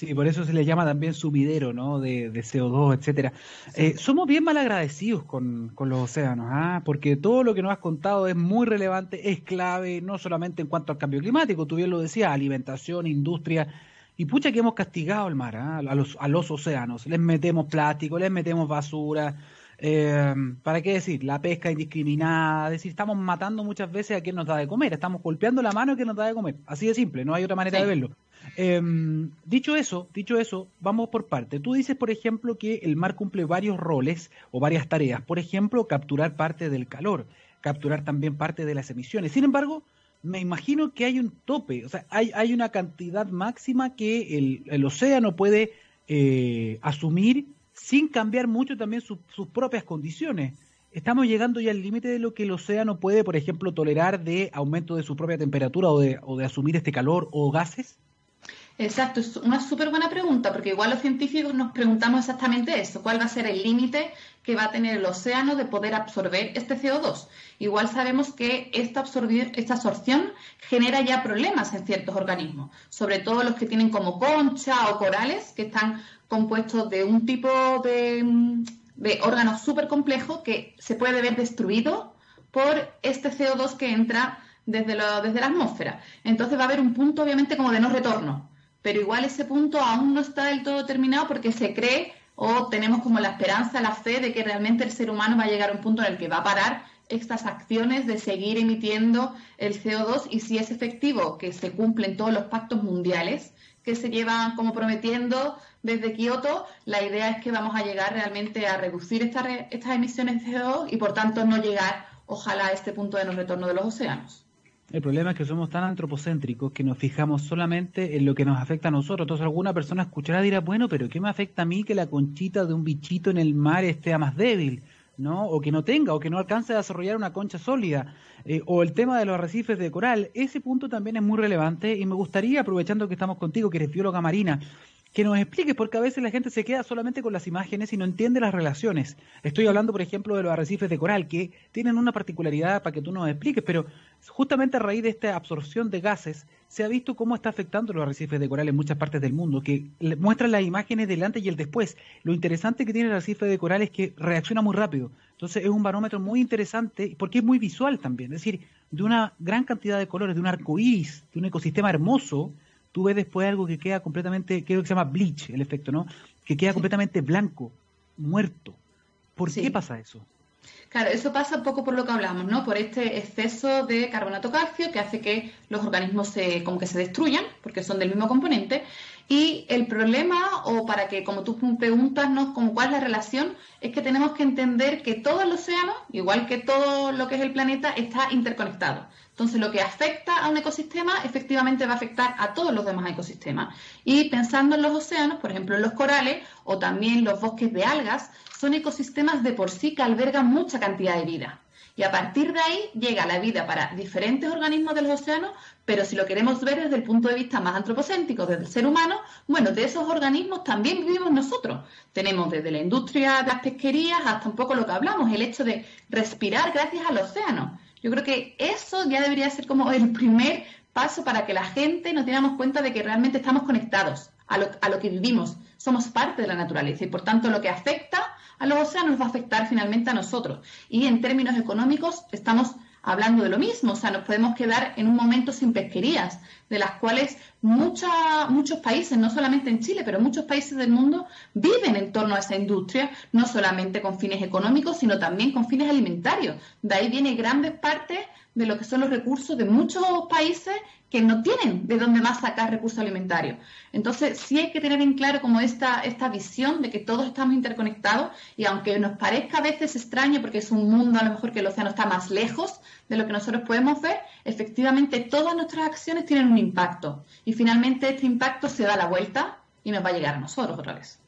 Sí, por eso se le llama también subidero, ¿no? De, CO2, etcétera. Eh, somos bien mal agradecidos con, los océanos, ¿ah? Porque todo lo que nos has contado es muy relevante, es clave, no solamente en cuanto al cambio climático, tú bien lo decías, alimentación, industria, y pucha que hemos castigado el mar, ¿ah? a, los, a los océanos. Les metemos plástico, les metemos basura. Eh, ¿Para qué decir? La pesca indiscriminada, es decir, estamos matando muchas veces a quien nos da de comer, estamos golpeando la mano a quien nos da de comer. Así de simple, no hay otra manera de verlo. Em, dicho eso, dicho eso, vamos por parte. Tú dices, por ejemplo, que el mar cumple varios roles o varias tareas. Por ejemplo, capturar parte del calor, capturar también parte de las emisiones. Sin embargo, me imagino que hay un tope, o sea, hay, una cantidad máxima que el, océano puede eh, asumir sin cambiar mucho también sus propias condiciones. Estamos llegando ya al límite de lo que el océano puede, por ejemplo, tolerar de aumento de su propia temperatura o de asumir este calor o gases. Exacto, es una súper buena pregunta, porque igual los científicos nos preguntamos exactamente eso, cuál va a ser el límite que va a tener el océano de poder absorber este CO2. Igual sabemos que esta, esta absorción genera ya problemas en ciertos organismos, sobre todo los que tienen como concha o corales, que están compuestos de un tipo de, de órgano súper complejo que se puede ver destruido por este CO2 que entra desde, desde la atmósfera. Entonces va a haber un punto obviamente como de no retorno pero igual ese punto aún no está del todo terminado porque se cree o tenemos como la esperanza, la fe de que realmente el ser humano va a llegar a un punto en el que va a parar estas acciones de seguir emitiendo el CO2 y si es efectivo que se cumplen todos los pactos mundiales que se llevan como prometiendo desde Kioto, la idea es que vamos a llegar realmente a reducir estas, emisiones de CO2 y por tanto no llegar, ojalá, a este punto de no retorno de los océanos. El problema es que somos tan antropocéntricos que nos fijamos solamente en lo que nos afecta a nosotros. Entonces alguna persona escuchará y dirá, bueno, pero ¿qué me afecta a mí que la conchita de un bichito en el mar esté más débil? ¿no? O que no tenga, o que no alcance a desarrollar una concha sólida, eh, o el tema de los arrecifes de coral, ese punto también es muy relevante y me gustaría, aprovechando que estamos contigo, que eres bióloga marina, que nos expliques, porque a veces la gente se queda solamente con las imágenes y no entiende las relaciones. Estoy hablando, por ejemplo, de los arrecifes de coral, que tienen una particularidad para que tú nos expliques, pero justamente a raíz de esta absorción de gases, se ha visto cómo está afectando los arrecifes de coral en muchas partes del mundo, que muestran las imágenes del antes y el después. Lo interesante que tiene el arrecife de coral es que reacciona muy rápido. Entonces es un barómetro muy interesante, porque es muy visual también. Es decir, de una gran cantidad de colores, de un arco iris, de un ecosistema hermoso, tú ves después algo que queda completamente, creo que se llama bleach el efecto, ¿no? Que queda completamente blanco, muerto. ¿Por qué pasa eso? Claro, eso pasa un poco por lo que hablamos, ¿no? Por este exceso de carbonato calcio que hace que los organismos se, como que se destruyan, porque son del mismo componente. Y el problema, o para que, como tú preguntas, ¿no? Como cuál es la relación, es que tenemos que entender que todo el océano, igual que todo lo que es el planeta, está interconectado. Entonces, lo que afecta a un ecosistema efectivamente va a afectar a todos los demás ecosistemas. Y pensando en los océanos, por ejemplo, en los corales o también los bosques de algas, son ecosistemas de por sí que albergan mucha cantidad de vida. Y a partir de ahí llega la vida para diferentes organismos de los océanos, pero si lo queremos ver desde el punto de vista más antropocéntrico, desde el ser humano, bueno, de esos organismos también vivimos nosotros. Tenemos desde la industria de las pesquerías hasta un poco lo que hablamos, el hecho de respirar gracias al océano. Yo creo que eso ya debería ser como el primer paso para que la gente nos diéramos cuenta de que realmente estamos conectados a lo, a lo que vivimos. Somos parte de la naturaleza y por tanto lo que afecta a los océanos va a afectar finalmente a nosotros. Y en términos económicos estamos hablando de lo mismo, o sea, nos podemos quedar en un momento sin pesquerías, de las cuales muchos países, no solamente en Chile, pero muchos países del mundo viven en torno a esa industria, no solamente con fines económicos, sino también con fines alimentarios. De ahí viene grandes partes de lo que son los recursos de muchos países que no tienen de dónde más sacar recursos alimentarios. Entonces, sí hay que tener en claro como esta, esta visión de que todos estamos interconectados y aunque nos parezca a veces extraño porque es un mundo a lo mejor que el océano está más lejos de lo que nosotros podemos ver, efectivamente todas nuestras acciones tienen un impacto y finalmente este impacto se da la vuelta y nos va a llegar a nosotros otra vez.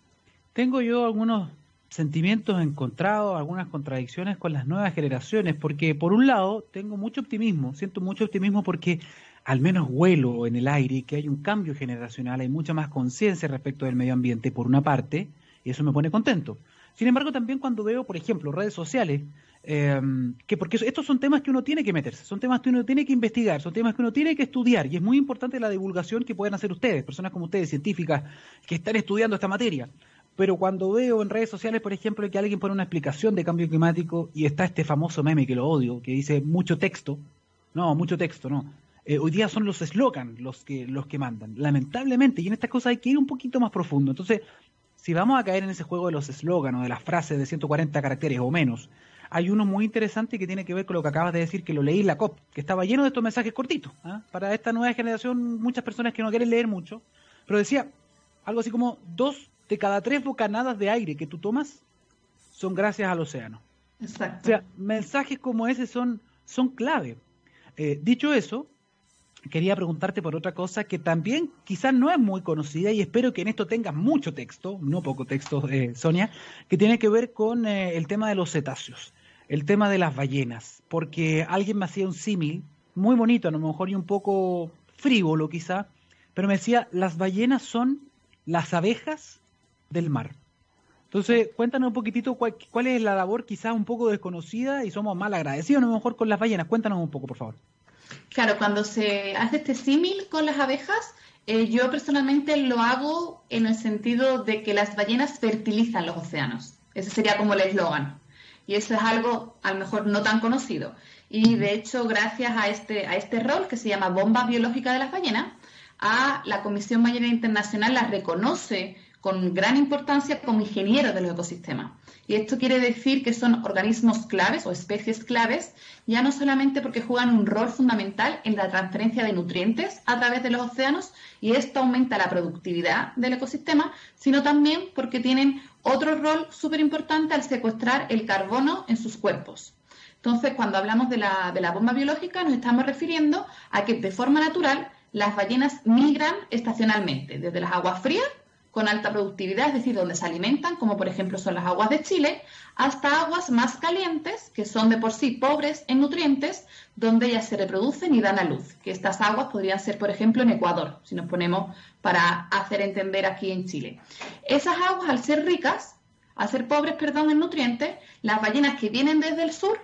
Tengo yo algunos sentimientos encontrados, algunas contradicciones con las nuevas generaciones, porque por un lado tengo mucho optimismo, siento mucho optimismo porque al menos huelo en el aire que hay un cambio generacional, hay mucha más conciencia respecto del medio ambiente, por una parte, y eso me pone contento. Sin embargo, también cuando veo, por ejemplo, redes sociales, em, que porque estos son temas que uno tiene que meterse, son temas que uno tiene que investigar, son temas que uno tiene que estudiar, y es muy importante la divulgación que pueden hacer ustedes, personas como ustedes, científicas, que están estudiando esta materia pero cuando veo en redes sociales, por ejemplo, que alguien pone una explicación de cambio climático y está este famoso meme que lo odio, que dice mucho texto, no, mucho texto, no. Eh, hoy día son los eslogans los que, los que mandan, lamentablemente, y en estas cosas hay que ir un poquito más profundo. Entonces, si vamos a caer en ese juego de los eslogans o de las frases de 140 caracteres o menos, hay uno muy interesante que tiene que ver con lo que acabas de decir, que lo leí en la COP, que estaba lleno de estos mensajes cortitos. ¿ah? Para esta nueva generación, muchas personas que no quieren leer mucho, pero decía algo así como dos de cada tres bocanadas de aire que tú tomas son gracias al océano. Exacto. O sea, mensajes como ese son, son clave. Eh, dicho eso, quería preguntarte por otra cosa que también quizás no es muy conocida y espero que en esto tengas mucho texto, no poco texto, eh, Sonia, que tiene que ver con eh, el tema de los cetáceos, el tema de las ballenas, porque alguien me hacía un símil muy bonito, a lo mejor y un poco frívolo quizá, pero me decía, las ballenas son las abejas del mar. Entonces, cuéntanos un poquitito cuál, es la labor quizás un poco desconocida y somos mal agradecidos a lo mejor con las ballenas. Cuéntanos un poco, por favor. Claro, cuando se hace este símil con las abejas, eh, yo personalmente lo hago en el sentido de que las ballenas fertilizan los océanos. Ese sería como el eslogan. Y eso es algo a lo mejor no tan conocido. Y de hecho, gracias a este, a este rol que se llama bomba biológica de las ballenas, a la Comisión Ballena Internacional la reconoce con gran importancia como ingenieros de los ecosistemas. Y esto quiere decir que son organismos claves o especies claves, ya no solamente porque juegan un rol fundamental en la transferencia de nutrientes a través de los océanos y esto aumenta la productividad del ecosistema, sino también porque tienen otro rol súper importante al secuestrar el carbono en sus cuerpos. Entonces, cuando hablamos de la, de la bomba biológica, nos estamos refiriendo a que de forma natural las ballenas migran estacionalmente, desde las aguas frías con alta productividad, es decir, donde se alimentan, como por ejemplo son las aguas de Chile, hasta aguas más calientes, que son de por sí pobres en nutrientes, donde ellas se reproducen y dan a luz, que estas aguas podrían ser, por ejemplo, en Ecuador, si nos ponemos para hacer entender aquí en Chile. Esas aguas, al ser ricas, al ser pobres, perdón, en nutrientes, las ballenas que vienen desde el sur,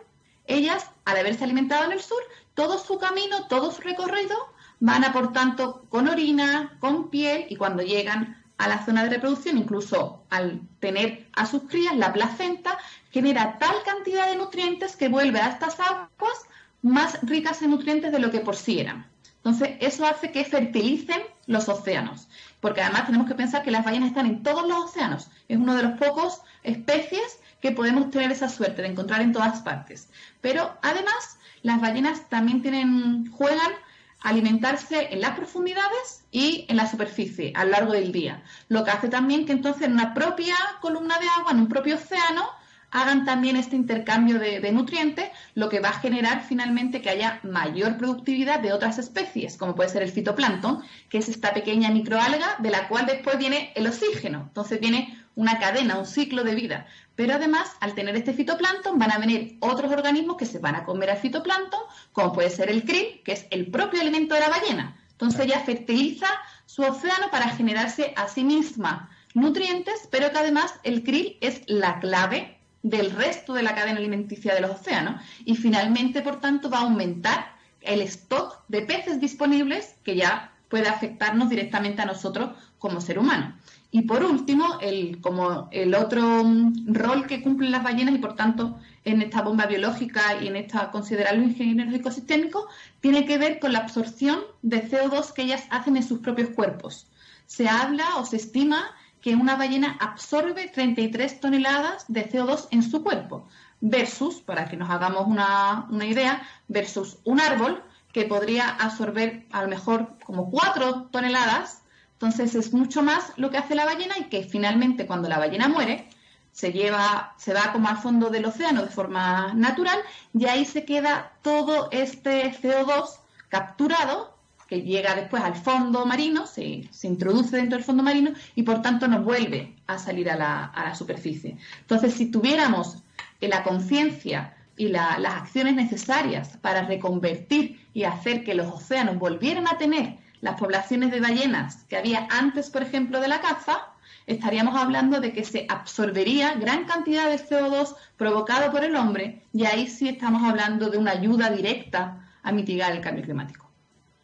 ellas, al haberse alimentado en el sur, todo su camino, todo su recorrido, van a, por tanto, con orina, con piel, y cuando llegan a la zona de reproducción, incluso al tener a sus crías, la placenta genera tal cantidad de nutrientes que vuelve a estas aguas más ricas en nutrientes de lo que por sí eran. Entonces, eso hace que fertilicen los océanos, porque además tenemos que pensar que las ballenas están en todos los océanos. Es uno de los pocos especies que podemos tener esa suerte de encontrar en todas partes. Pero además, las ballenas también tienen, juegan alimentarse en las profundidades y en la superficie a lo largo del día. Lo que hace también que entonces en una propia columna de agua, en un propio océano, hagan también este intercambio de, nutrientes, lo que va a generar finalmente que haya mayor productividad de otras especies, como puede ser el fitoplancton, que es esta pequeña microalga de la cual después viene el oxígeno. Entonces viene una cadena, un ciclo de vida. Pero además, al tener este fitoplancton, van a venir otros organismos que se van a comer al fitoplancton, como puede ser el krill, que es el propio alimento de la ballena. Entonces ella fertiliza su océano para generarse a sí misma nutrientes, pero que además el krill es la clave del resto de la cadena alimenticia de los océanos y finalmente, por tanto, va a aumentar el stock de peces disponibles que ya puede afectarnos directamente a nosotros como ser humano. Y por último, el, como el otro mm, rol que cumplen las ballenas y por tanto en esta bomba biológica y en esta considerarlo ingenieros ecosistémicos, tiene que ver con la absorción de CO2 que ellas hacen en sus propios cuerpos. Se habla o se estima que una ballena absorbe 33 toneladas de CO2 en su cuerpo, versus, para que nos hagamos una, una idea, versus un árbol que podría absorber a lo mejor como 4 toneladas. Entonces es mucho más lo que hace la ballena y que finalmente cuando la ballena muere, se lleva, se va como al fondo del océano de forma natural y ahí se queda todo este CO2 capturado que llega después al fondo marino, se, introduce dentro del fondo marino y por tanto nos vuelve a salir a la, superficie. Entonces, si tuviéramos la conciencia y las acciones necesarias para reconvertir y hacer que los océanos volvieran a tener las poblaciones de ballenas que había antes, por ejemplo, de la caza, estaríamos hablando de que se absorbería gran cantidad de CO2 provocado por el hombre y ahí sí estamos hablando de una ayuda directa a mitigar el cambio climático.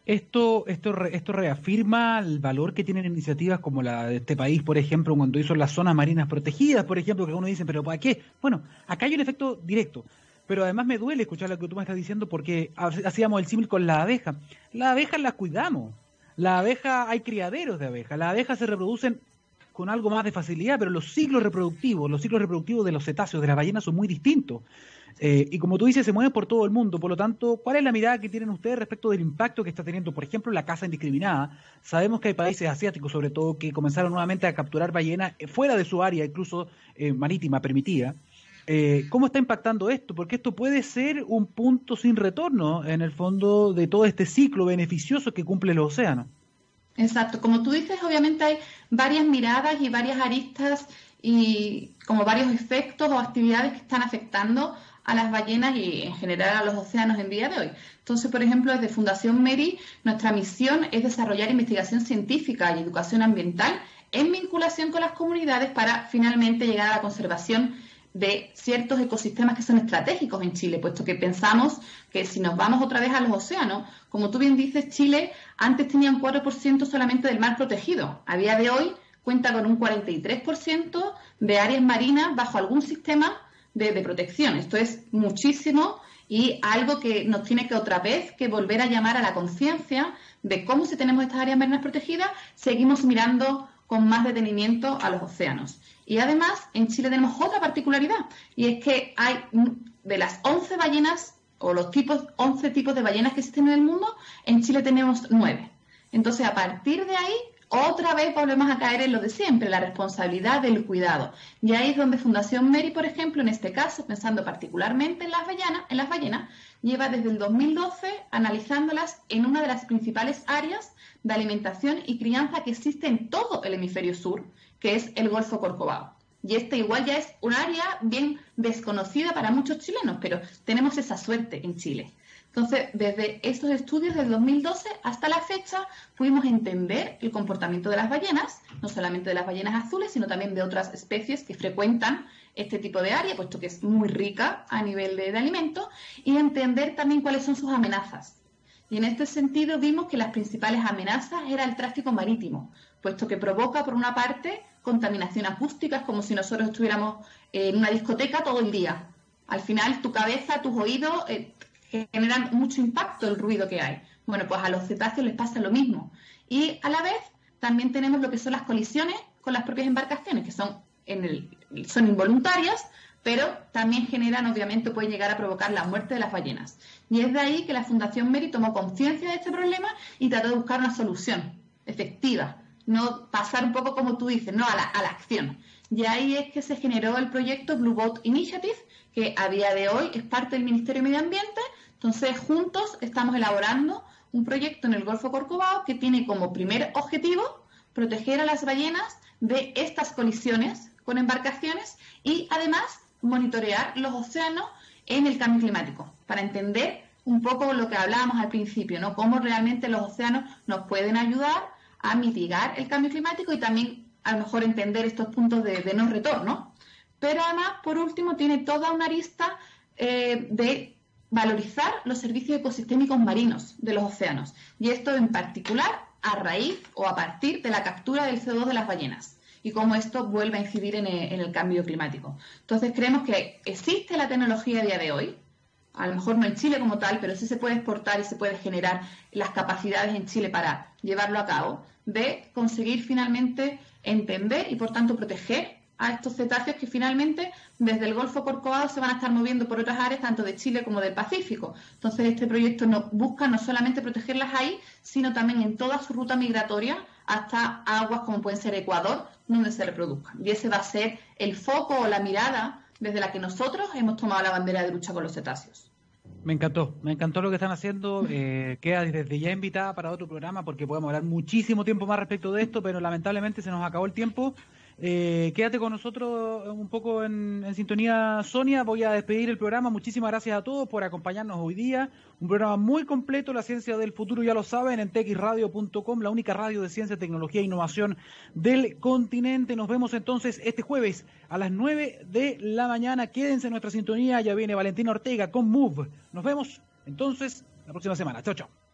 Esto, esto, esto reafirma el valor que tienen iniciativas como la de este país, por ejemplo, cuando hizo las zonas marinas protegidas, por ejemplo, que uno dice, pero ¿para qué? Bueno, acá hay un efecto directo. Pero además me duele escuchar lo que tú me estás diciendo porque hacíamos el símil con la abeja. La abeja la cuidamos. La abeja, hay criaderos de abejas. Las abejas se reproducen con algo más de facilidad, pero los ciclos reproductivos, los ciclos reproductivos de los cetáceos, de las ballenas, son muy distintos. Eh, y como tú dices, se mueven por todo el mundo. Por lo tanto, ¿cuál es la mirada que tienen ustedes respecto del impacto que está teniendo, por ejemplo, la caza indiscriminada? Sabemos que hay países asiáticos, sobre todo, que comenzaron nuevamente a capturar ballenas fuera de su área, incluso eh, marítima permitida. Eh, ¿Cómo está impactando esto? Porque esto puede ser un punto sin retorno, en el fondo, de todo este ciclo beneficioso que cumple el océano. Exacto. Como tú dices, obviamente hay varias miradas y varias aristas y como varios efectos o actividades que están afectando a las ballenas y en general a los océanos en día de hoy. Entonces, por ejemplo, desde Fundación Meri, nuestra misión es desarrollar investigación científica y educación ambiental en vinculación con las comunidades para finalmente llegar a la conservación de ciertos ecosistemas que son estratégicos en Chile, puesto que pensamos que si nos vamos otra vez a los océanos, como tú bien dices, Chile antes tenía un 4% solamente del mar protegido. A día de hoy cuenta con un 43% de áreas marinas bajo algún sistema de, protección. Esto es muchísimo y algo que nos tiene que otra vez que volver a llamar a la conciencia de cómo si tenemos estas áreas marinas protegidas, seguimos mirando con más detenimiento a los océanos. Y además, en Chile tenemos otra particularidad, y es que hay de las 11 ballenas, o los tipos, 11 tipos de ballenas que existen en el mundo, en Chile tenemos 9. Entonces, a partir de ahí, otra vez volvemos a caer en lo de siempre, la responsabilidad del cuidado. Y ahí es donde Fundación Meri, por ejemplo, en este caso, pensando particularmente en las ballenas, en las ballenas lleva desde el 2012 analizándolas en una de las principales áreas de alimentación y crianza que existe en todo el hemisferio sur, que es el Golfo Corcovado. Y este igual ya es un área bien desconocida para muchos chilenos, pero tenemos esa suerte en Chile. Entonces, desde estos estudios del 2012 hasta la fecha, pudimos entender el comportamiento de las ballenas, no solamente de las ballenas azules, sino también de otras especies que frecuentan este tipo de área, puesto que es muy rica a nivel de, de alimento, y entender también cuáles son sus amenazas. Y en este sentido vimos que las principales amenazas era el tráfico marítimo, puesto que provoca, por una parte, contaminación acústica, es como si nosotros estuviéramos en una discoteca todo el día. Al final, tu cabeza, tus oídos eh, generan mucho impacto el ruido que hay. Bueno, pues a los cetáceos les pasa lo mismo. Y a la vez también tenemos lo que son las colisiones con las propias embarcaciones, que son, son involuntarias, pero también generan, obviamente, pueden llegar a provocar la muerte de las ballenas. Y es de ahí que la Fundación Meri tomó conciencia de este problema y trató de buscar una solución efectiva, no pasar un poco como tú dices, no a la, a la acción. Y ahí es que se generó el proyecto Blue Boat Initiative, que a día de hoy es parte del Ministerio de Medio Ambiente. Entonces, juntos estamos elaborando un proyecto en el Golfo Corcovado que tiene como primer objetivo proteger a las ballenas de estas colisiones con embarcaciones y además monitorear los océanos en el cambio climático para entender un poco lo que hablábamos al principio, ¿no? Cómo realmente los océanos nos pueden ayudar a mitigar el cambio climático y también a lo mejor entender estos puntos de, no retorno. Pero además, por último, tiene toda una arista eh, de valorizar los servicios ecosistémicos marinos de los océanos. Y esto en particular a raíz o a partir de la captura del CO2 de las ballenas y cómo esto vuelve a incidir en el, cambio climático. Entonces creemos que existe la tecnología a día de hoy, a lo mejor no en Chile como tal, pero sí se puede exportar y se puede generar las capacidades en Chile para llevarlo a cabo, de conseguir finalmente entender y por tanto proteger a estos cetáceos que finalmente desde el Golfo Corcovado se van a estar moviendo por otras áreas tanto de Chile como del Pacífico. Entonces este proyecto busca no solamente protegerlas ahí, sino también en toda su ruta migratoria hasta aguas como pueden ser Ecuador, donde se reproduzcan. Y ese va a ser el foco o la mirada desde la que nosotros hemos tomado la bandera de lucha con los cetáceos. Me encantó, me encantó lo que están haciendo. Eh, queda desde ya invitada para otro programa porque podemos hablar muchísimo tiempo más respecto de esto, pero lamentablemente se nos acabó el tiempo. Eh, quédate con nosotros un poco en, sintonía, Sonia. Voy a despedir el programa. Muchísimas gracias a todos por acompañarnos hoy día. Un programa muy completo, la ciencia del futuro, ya lo saben, en texradio.com, la única radio de ciencia, tecnología e innovación del continente. Nos vemos entonces este jueves a las 9 de la mañana. Quédense en nuestra sintonía. Ya viene Valentina Ortega con Move. Nos vemos entonces la próxima semana. Chao, chao.